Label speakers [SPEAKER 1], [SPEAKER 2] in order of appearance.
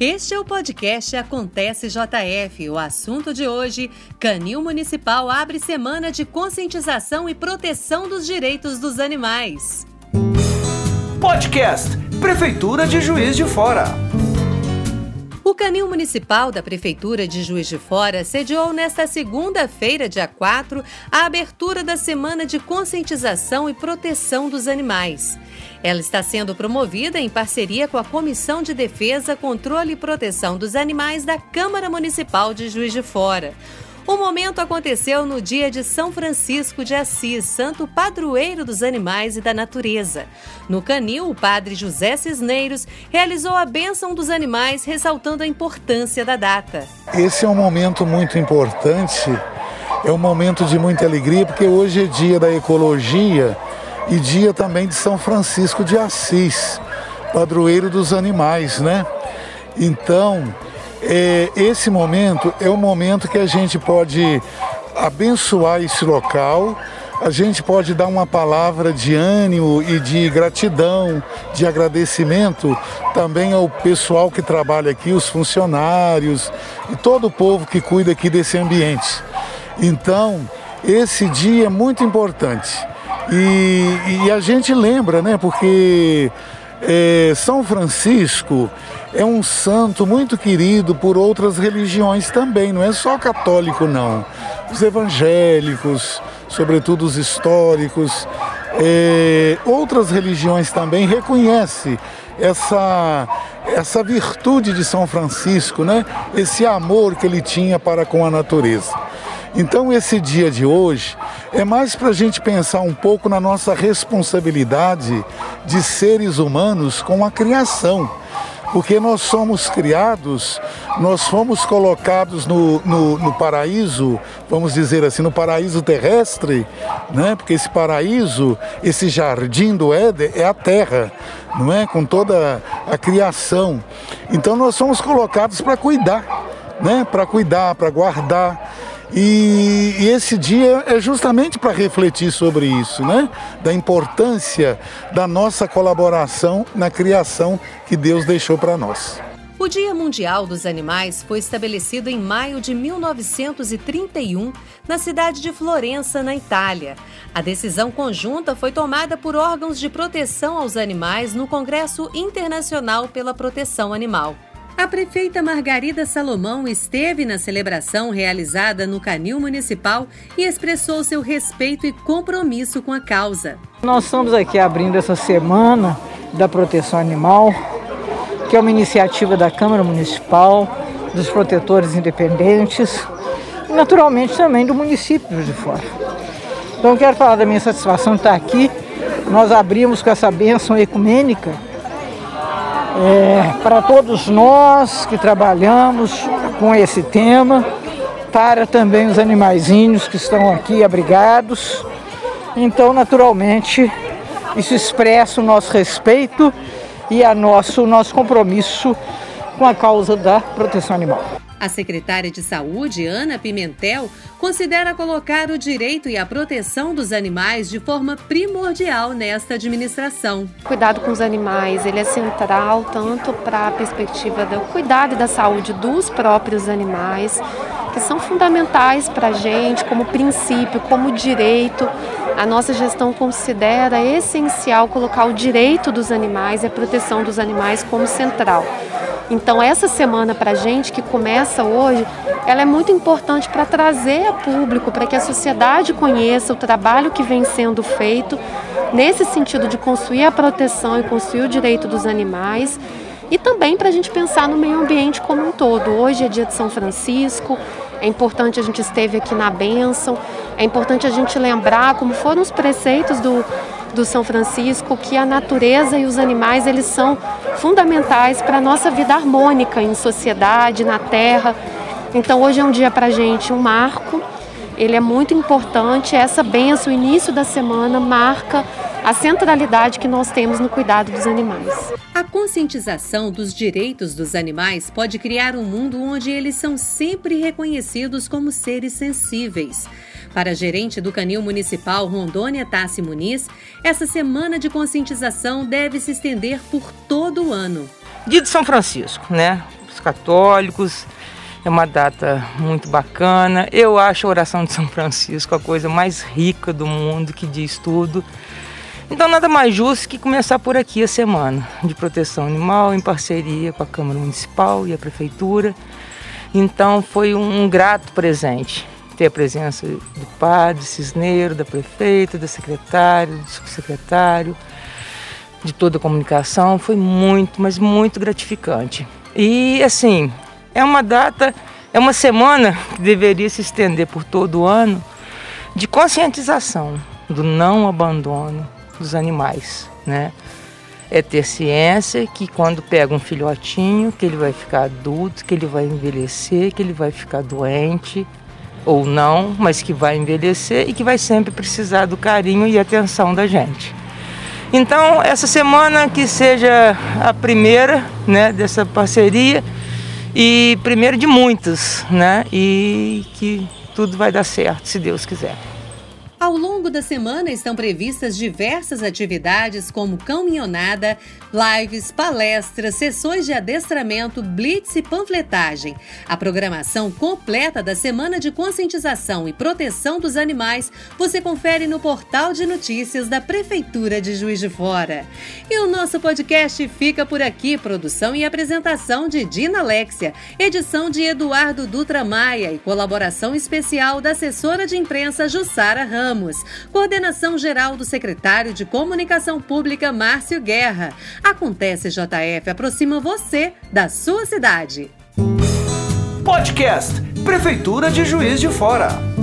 [SPEAKER 1] Este é o podcast Acontece JF. O assunto de hoje: Canil Municipal abre semana de conscientização e proteção dos direitos dos animais.
[SPEAKER 2] Podcast Prefeitura de Juiz de Fora.
[SPEAKER 1] Canil Municipal da Prefeitura de Juiz de Fora sediou nesta segunda-feira, dia 4, a abertura da Semana de Conscientização e Proteção dos Animais. Ela está sendo promovida em parceria com a Comissão de Defesa, Controle e Proteção dos Animais da Câmara Municipal de Juiz de Fora. O momento aconteceu no dia de São Francisco de Assis, santo padroeiro dos animais e da natureza. No canil, o padre José Cisneiros realizou a bênção dos animais, ressaltando a importância da data.
[SPEAKER 3] Esse é um momento muito importante, é um momento de muita alegria, porque hoje é dia da ecologia e dia também de São Francisco de Assis, padroeiro dos animais, né? Então, é, esse momento é o momento que a gente pode abençoar esse local, a gente pode dar uma palavra de ânimo e de gratidão, de agradecimento também ao pessoal que trabalha aqui, os funcionários e todo o povo que cuida aqui desse ambiente. Então, esse dia é muito importante. E, e a gente lembra, né? Porque é, São Francisco é um santo muito querido por outras religiões também, não é só católico, não. Os evangélicos, sobretudo os históricos, é, outras religiões também reconhecem essa, essa virtude de São Francisco, né? esse amor que ele tinha para com a natureza. Então, esse dia de hoje é mais para a gente pensar um pouco na nossa responsabilidade de seres humanos com a criação. Porque nós somos criados, nós fomos colocados no, no, no, paraíso, vamos dizer assim, no paraíso terrestre, né? porque esse paraíso, esse jardim do Éden é a terra, não é? Com toda a criação. Então nós somos colocados para cuidar, né? para cuidar, para guardar. E, e, esse dia é justamente para refletir sobre isso, né? Da importância da nossa colaboração na criação que Deus deixou para nós.
[SPEAKER 1] O Dia Mundial dos Animais foi estabelecido em maio de 1931 na cidade de Florença, na Itália. A decisão conjunta foi tomada por órgãos de proteção aos animais no Congresso Internacional pela Proteção Animal. A prefeita Margarida Salomão esteve na celebração realizada no Canil Municipal e expressou seu respeito e compromisso com a causa.
[SPEAKER 4] Nós estamos aqui abrindo essa semana da proteção animal, que é uma iniciativa da Câmara Municipal, dos protetores independentes e naturalmente também do município de fora. Então quero falar da minha satisfação de estar aqui. Nós abrimos com essa bênção ecumênica é, para todos nós que trabalhamos com esse tema, para também os animaizinhos que estão aqui abrigados. Então, naturalmente, isso expressa o nosso respeito e a nosso, o nosso compromisso com a causa da proteção animal.
[SPEAKER 1] A secretária de Saúde, Ana Pimentel, considera colocar o direito e a proteção dos animais de forma primordial nesta administração.
[SPEAKER 5] Cuidado com os animais, ele é central tanto para a perspectiva do cuidado e da saúde dos próprios animais, que são fundamentais para a gente como princípio, como direito. A nossa gestão considera essencial colocar o direito dos animais e a proteção dos animais como central. Então essa semana para a gente que começa hoje, ela é muito importante para trazer a público, para que a sociedade conheça o trabalho que vem sendo feito nesse sentido de construir a proteção e construir o direito dos animais e também para a gente pensar no meio ambiente como um todo. Hoje é dia de São Francisco, é importante a gente esteve aqui na bênção, é importante a gente lembrar como foram os preceitos do do São Francisco que a natureza e os animais eles são fundamentais para a nossa vida harmônica em sociedade, na terra. Então hoje é um dia para a gente um marco, ele é muito importante. Essa benção, o início da semana, marca a centralidade que nós temos no cuidado dos animais.
[SPEAKER 1] A conscientização dos direitos dos animais pode criar um mundo onde eles são sempre reconhecidos como seres sensíveis. Para a gerente do Canil Municipal Rondônia Tassi Muniz, essa semana de conscientização deve se estender por todo o ano.
[SPEAKER 6] Dia de São Francisco, né? católicos. É uma data muito bacana. Eu acho a oração de São Francisco a coisa mais rica do mundo, que diz tudo. Então, nada mais justo que começar por aqui a semana de proteção animal, em parceria com a Câmara Municipal e a Prefeitura. Então, foi um grato presente ter a presença do padre Cisneiro, da prefeita, da secretária, do subsecretário, de toda a comunicação. Foi muito, mas muito gratificante. E, assim, é uma data, é uma semana que deveria se estender por todo o ano de conscientização do não abandono dos animais, né? É ter ciência que quando pega um filhotinho, que ele vai ficar adulto, que ele vai envelhecer, que ele vai ficar doente ou não, mas que vai envelhecer e que vai sempre precisar do carinho e atenção da gente. Então, essa semana que seja a primeira, né, dessa parceria e primeiro de muitas, né? E que tudo vai dar certo, se Deus quiser.
[SPEAKER 1] Ao longo da semana estão previstas diversas atividades como caminhonada, lives, palestras, sessões de adestramento, blitz e panfletagem. A programação completa da Semana de Conscientização e Proteção dos Animais você confere no portal de notícias da Prefeitura de Juiz de Fora. E o nosso podcast fica por aqui, produção e apresentação de Dina Alexia, edição de Eduardo Dutra Maia e colaboração especial da assessora de imprensa Jussara Ramos. Ramos. Coordenação geral do secretário de Comunicação Pública, Márcio Guerra. Acontece JF aproxima você da sua cidade.
[SPEAKER 2] Podcast Prefeitura de Juiz de Fora.